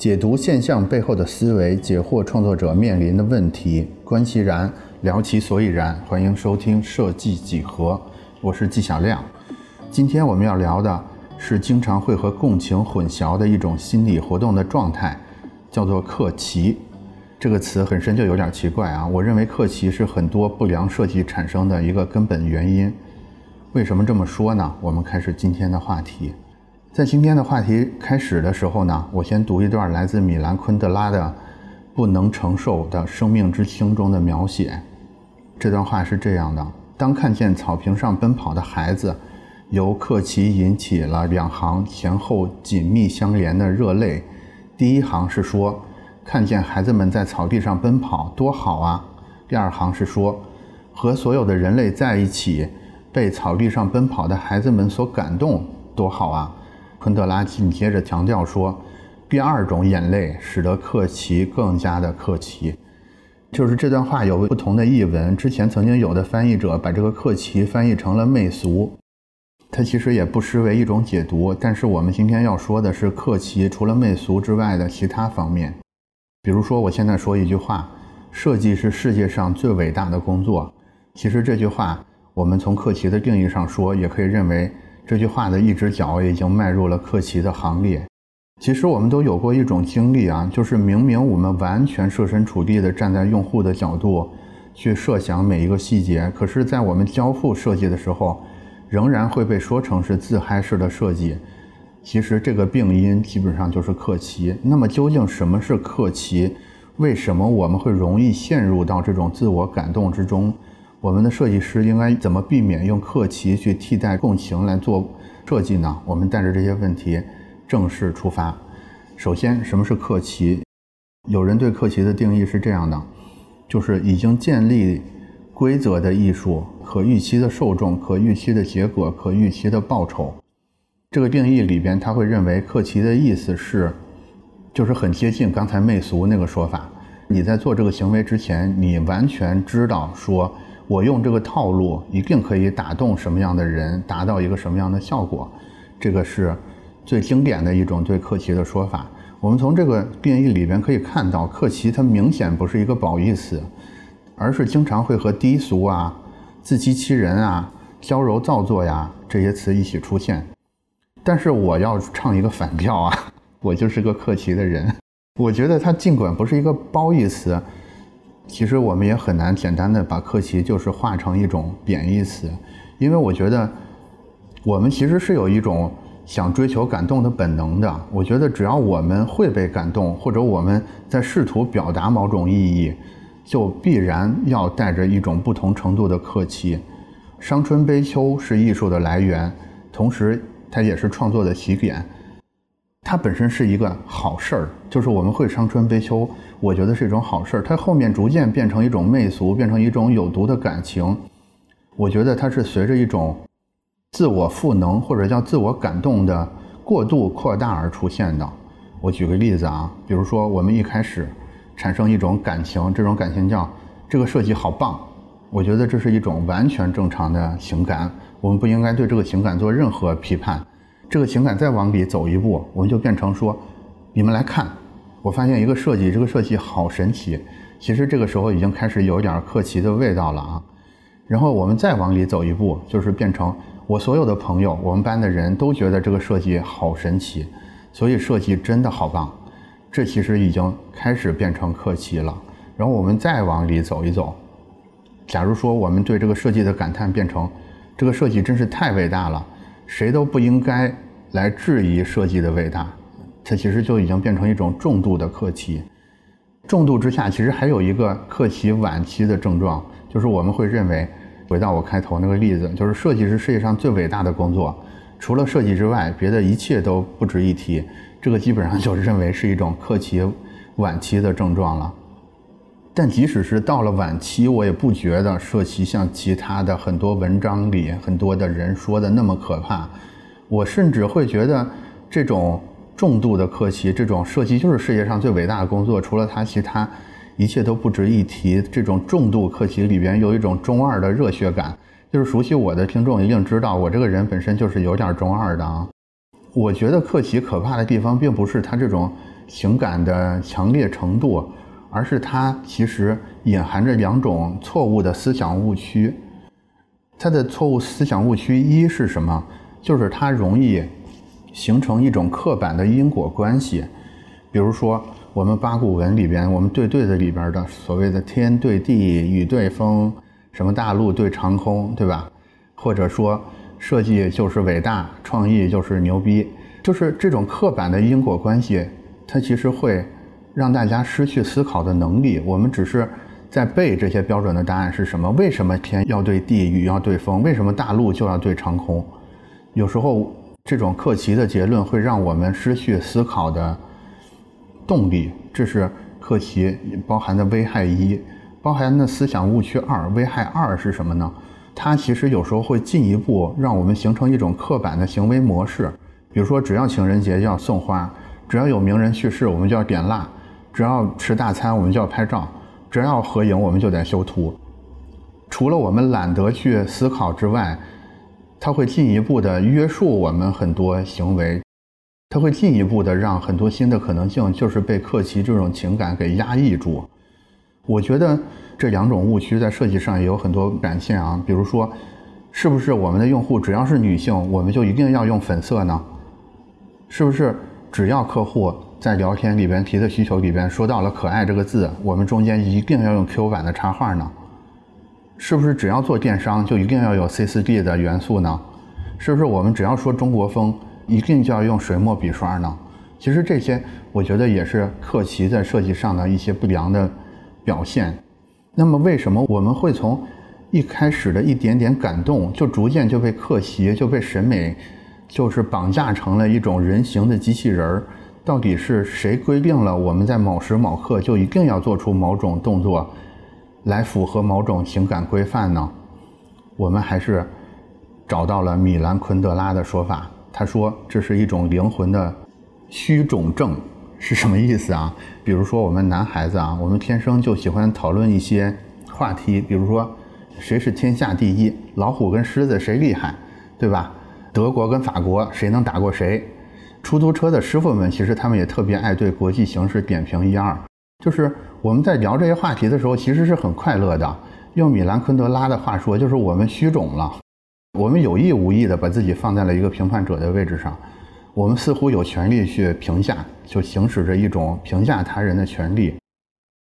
解读现象背后的思维，解惑创作者面临的问题。观其然，聊其所以然。欢迎收听设计几何，我是纪晓亮。今天我们要聊的是经常会和共情混淆的一种心理活动的状态，叫做克奇。这个词本身就有点奇怪啊。我认为克奇是很多不良设计产生的一个根本原因。为什么这么说呢？我们开始今天的话题。在今天的话题开始的时候呢，我先读一段来自米兰昆德拉的《不能承受的生命之轻》中的描写。这段话是这样的：当看见草坪上奔跑的孩子，由克奇引起了两行前后紧密相连的热泪。第一行是说，看见孩子们在草地上奔跑多好啊；第二行是说，和所有的人类在一起，被草地上奔跑的孩子们所感动多好啊。昆德拉紧接着强调说：“第二种眼泪使得克奇更加的克奇，就是这段话有不同的译文。之前曾经有的翻译者把这个克奇翻译成了媚俗，它其实也不失为一种解读。但是我们今天要说的是克奇除了媚俗之外的其他方面。比如说，我现在说一句话：设计是世界上最伟大的工作。其实这句话，我们从克奇的定义上说，也可以认为。”这句话的一只脚已经迈入了克奇的行列。其实我们都有过一种经历啊，就是明明我们完全设身处地的站在用户的角度去设想每一个细节，可是，在我们交付设计的时候，仍然会被说成是自嗨式的设计。其实这个病因基本上就是克奇。那么究竟什么是克奇？为什么我们会容易陷入到这种自我感动之中？我们的设计师应该怎么避免用克奇去替代共情来做设计呢？我们带着这些问题正式出发。首先，什么是克奇？有人对克奇的定义是这样的：就是已经建立规则的艺术，可预期的受众，可预期的结果，可预期的报酬。这个定义里边，他会认为克奇的意思是，就是很接近刚才媚俗那个说法。你在做这个行为之前，你完全知道说。我用这个套路一定可以打动什么样的人，达到一个什么样的效果？这个是最经典的一种对客奇的说法。我们从这个定义里边可以看到，客奇它明显不是一个褒义词，而是经常会和低俗啊、自欺欺人啊、娇柔造作呀这些词一起出现。但是我要唱一个反调啊，我就是个克奇的人。我觉得它尽管不是一个褒义词。其实我们也很难简单的把克奇就是化成一种贬义词，因为我觉得我们其实是有一种想追求感动的本能的。我觉得只要我们会被感动，或者我们在试图表达某种意义，就必然要带着一种不同程度的客气。伤春悲秋是艺术的来源，同时它也是创作的起点。它本身是一个好事儿，就是我们会伤春悲秋，我觉得是一种好事儿。它后面逐渐变成一种媚俗，变成一种有毒的感情，我觉得它是随着一种自我赋能或者叫自我感动的过度扩大而出现的。我举个例子啊，比如说我们一开始产生一种感情，这种感情叫这个设计好棒，我觉得这是一种完全正常的情感，我们不应该对这个情感做任何批判。这个情感再往里走一步，我们就变成说：“你们来看，我发现一个设计，这个设计好神奇。”其实这个时候已经开始有点客气的味道了啊。然后我们再往里走一步，就是变成我所有的朋友，我们班的人都觉得这个设计好神奇，所以设计真的好棒。这其实已经开始变成客气了。然后我们再往里走一走，假如说我们对这个设计的感叹变成：“这个设计真是太伟大了。”谁都不应该来质疑设计的伟大，它其实就已经变成一种重度的客气。重度之下，其实还有一个客气晚期的症状，就是我们会认为，回到我开头那个例子，就是设计是世界上最伟大的工作，除了设计之外，别的一切都不值一提。这个基本上就认为是一种客气晚期的症状了。但即使是到了晚期，我也不觉得社旗像其他的很多文章里很多的人说的那么可怕。我甚至会觉得，这种重度的客气，这种设计就是世界上最伟大的工作，除了它，其他一切都不值一提。这种重度客气里边有一种中二的热血感，就是熟悉我的听众一定知道，我这个人本身就是有点中二的啊。我觉得客气可怕的地方，并不是他这种。情感的强烈程度，而是它其实隐含着两种错误的思想误区。它的错误思想误区一是什么？就是它容易形成一种刻板的因果关系。比如说，我们八股文里边，我们对对子里边的所谓的天对地、雨对风，什么大陆对长空，对吧？或者说，设计就是伟大，创意就是牛逼，就是这种刻板的因果关系，它其实会让大家失去思考的能力。我们只是。在背这些标准的答案是什么？为什么天要对地，雨要对风？为什么大陆就要对长空？有时候这种客奇的结论会让我们失去思考的动力，这是克奇包含的危害一，包含的思想误区二。危害二是什么呢？它其实有时候会进一步让我们形成一种刻板的行为模式，比如说，只要情人节就要送花，只要有名人去世，我们就要点蜡，只要吃大餐，我们就要拍照。只要合影，我们就得修图。除了我们懒得去思考之外，它会进一步的约束我们很多行为，它会进一步的让很多新的可能性就是被克奇这种情感给压抑住。我觉得这两种误区在设计上也有很多展现啊，比如说，是不是我们的用户只要是女性，我们就一定要用粉色呢？是不是只要客户？在聊天里边提的需求里边说到了“可爱”这个字，我们中间一定要用 Q 版的插画呢？是不是只要做电商就一定要有 C4D 的元素呢？是不是我们只要说中国风一定就要用水墨笔刷呢？其实这些我觉得也是克奇在设计上的一些不良的表现。那么为什么我们会从一开始的一点点感动，就逐渐就被克奇就被审美就是绑架成了一种人形的机器人儿？到底是谁规定了我们在某时某刻就一定要做出某种动作，来符合某种情感规范呢？我们还是找到了米兰昆德拉的说法，他说这是一种灵魂的虚肿症，是什么意思啊？比如说我们男孩子啊，我们天生就喜欢讨论一些话题，比如说谁是天下第一，老虎跟狮子谁厉害，对吧？德国跟法国谁能打过谁？出租车的师傅们，其实他们也特别爱对国际形势点评一二。就是我们在聊这些话题的时候，其实是很快乐的。用米兰昆德拉的话说，就是我们虚肿了，我们有意无意的把自己放在了一个评判者的位置上，我们似乎有权利去评价，就行使着一种评价他人的权利。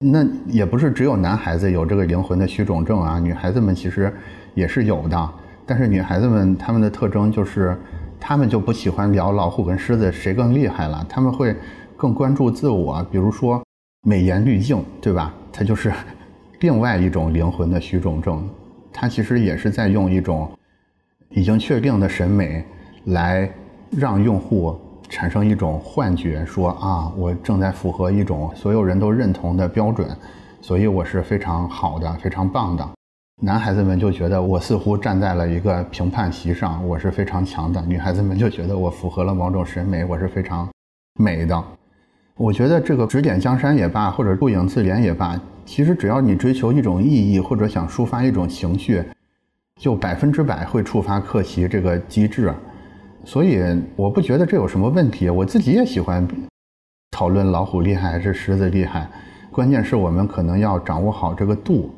那也不是只有男孩子有这个灵魂的虚肿症啊，女孩子们其实也是有的。但是女孩子们她们的特征就是。他们就不喜欢聊老虎跟狮子谁更厉害了，他们会更关注自我，比如说美颜滤镜，对吧？它就是另外一种灵魂的虚荣症，它其实也是在用一种已经确定的审美来让用户产生一种幻觉，说啊，我正在符合一种所有人都认同的标准，所以我是非常好的，非常棒的。男孩子们就觉得我似乎站在了一个评判席上，我是非常强的；女孩子们就觉得我符合了某种审美，我是非常美的。我觉得这个指点江山也罢，或者顾影自怜也罢，其实只要你追求一种意义，或者想抒发一种情绪，就百分之百会触发克奇这个机制。所以我不觉得这有什么问题。我自己也喜欢讨论老虎厉害还是狮子厉害，关键是我们可能要掌握好这个度。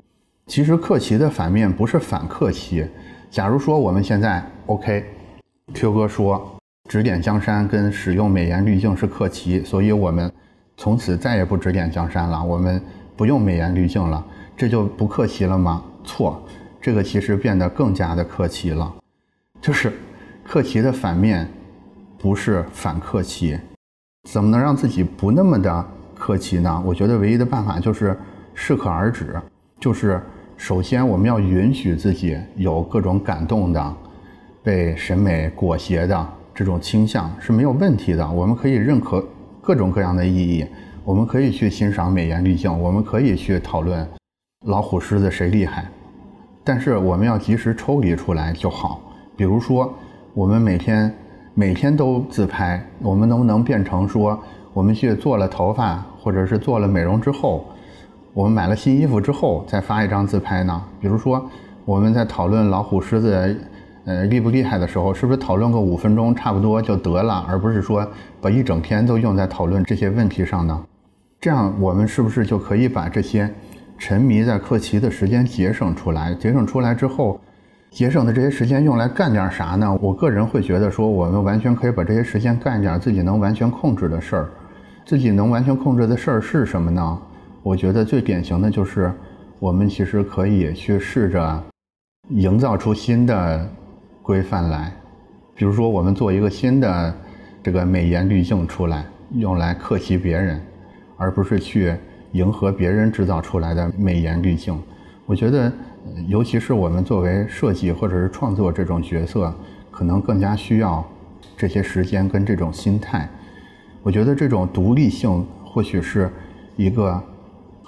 其实克奇的反面不是反克奇。假如说我们现在 OK，Q 哥说指点江山跟使用美颜滤镜是克奇，所以我们从此再也不指点江山了，我们不用美颜滤镜了，这就不客气了吗？错，这个其实变得更加的客气了。就是克奇的反面不是反克奇，怎么能让自己不那么的客气呢？我觉得唯一的办法就是适可而止，就是。首先，我们要允许自己有各种感动的、被审美裹挟的这种倾向是没有问题的。我们可以认可各种各样的意义，我们可以去欣赏美颜滤镜，我们可以去讨论老虎、狮子谁厉害。但是，我们要及时抽离出来就好。比如说，我们每天每天都自拍，我们能不能变成说，我们去做了头发或者是做了美容之后？我们买了新衣服之后再发一张自拍呢？比如说，我们在讨论老虎、狮子呃厉不厉害的时候，是不是讨论个五分钟差不多就得了，而不是说把一整天都用在讨论这些问题上呢？这样我们是不是就可以把这些沉迷在课题的时间节省出来？节省出来之后，节省的这些时间用来干点啥呢？我个人会觉得说，我们完全可以把这些时间干点自己能完全控制的事儿。自己能完全控制的事儿是什么呢？我觉得最典型的就是，我们其实可以去试着营造出新的规范来，比如说我们做一个新的这个美颜滤镜出来，用来克奇别人，而不是去迎合别人制造出来的美颜滤镜。我觉得，尤其是我们作为设计或者是创作这种角色，可能更加需要这些时间跟这种心态。我觉得这种独立性或许是一个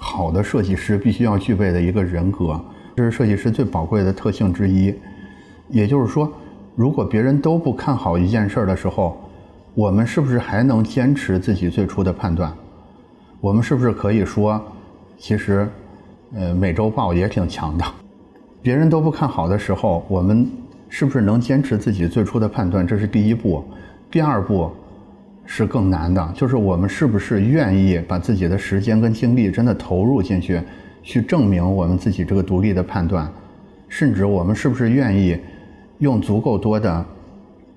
好的设计师必须要具备的一个人格，这是设计师最宝贵的特性之一。也就是说，如果别人都不看好一件事儿的时候，我们是不是还能坚持自己最初的判断？我们是不是可以说，其实，呃，美洲豹也挺强的？别人都不看好的时候，我们是不是能坚持自己最初的判断？这是第一步。第二步。是更难的，就是我们是不是愿意把自己的时间跟精力真的投入进去，去证明我们自己这个独立的判断，甚至我们是不是愿意用足够多的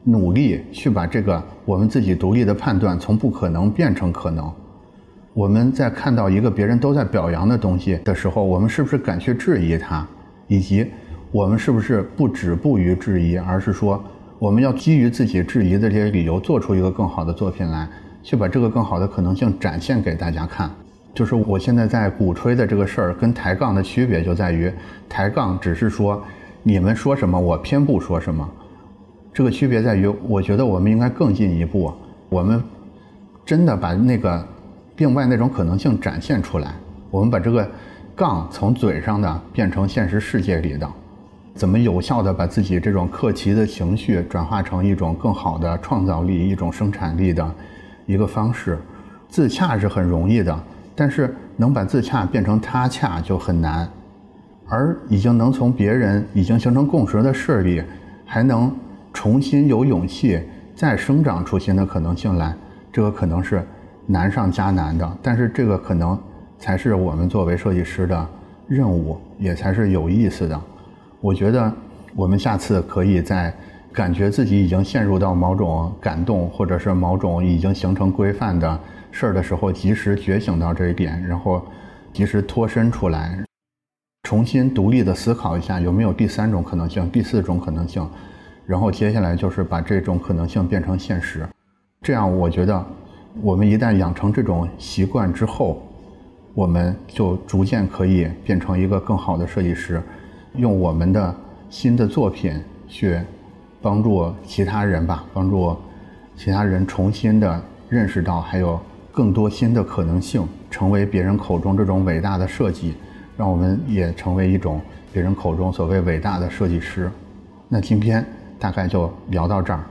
努力去把这个我们自己独立的判断从不可能变成可能？我们在看到一个别人都在表扬的东西的时候，我们是不是敢去质疑它？以及我们是不是不止步于质疑，而是说？我们要基于自己质疑的这些理由，做出一个更好的作品来，去把这个更好的可能性展现给大家看。就是我现在在鼓吹的这个事儿，跟抬杠的区别就在于，抬杠只是说你们说什么，我偏不说什么。这个区别在于，我觉得我们应该更进一步，我们真的把那个另外那种可能性展现出来。我们把这个杠从嘴上的变成现实世界里的。怎么有效地把自己这种客气的情绪转化成一种更好的创造力、一种生产力的一个方式？自洽是很容易的，但是能把自洽变成他洽就很难。而已经能从别人已经形成共识的事里，还能重新有勇气再生长出新的可能性来，这个可能是难上加难的。但是这个可能才是我们作为设计师的任务，也才是有意思的。我觉得我们下次可以在感觉自己已经陷入到某种感动，或者是某种已经形成规范的事儿的时候，及时觉醒到这一点，然后及时脱身出来，重新独立的思考一下有没有第三种可能性、第四种可能性，然后接下来就是把这种可能性变成现实。这样，我觉得我们一旦养成这种习惯之后，我们就逐渐可以变成一个更好的设计师。用我们的新的作品去帮助其他人吧，帮助其他人重新的认识到还有更多新的可能性，成为别人口中这种伟大的设计，让我们也成为一种别人口中所谓伟大的设计师。那今天大概就聊到这儿。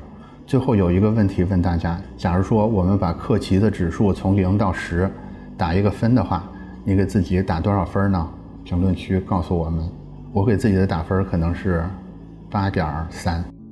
最后有一个问题问大家：假如说我们把克奇的指数从零到十打一个分的话，你给自己打多少分呢？评论区告诉我们。我给自己的打分可能是八点三。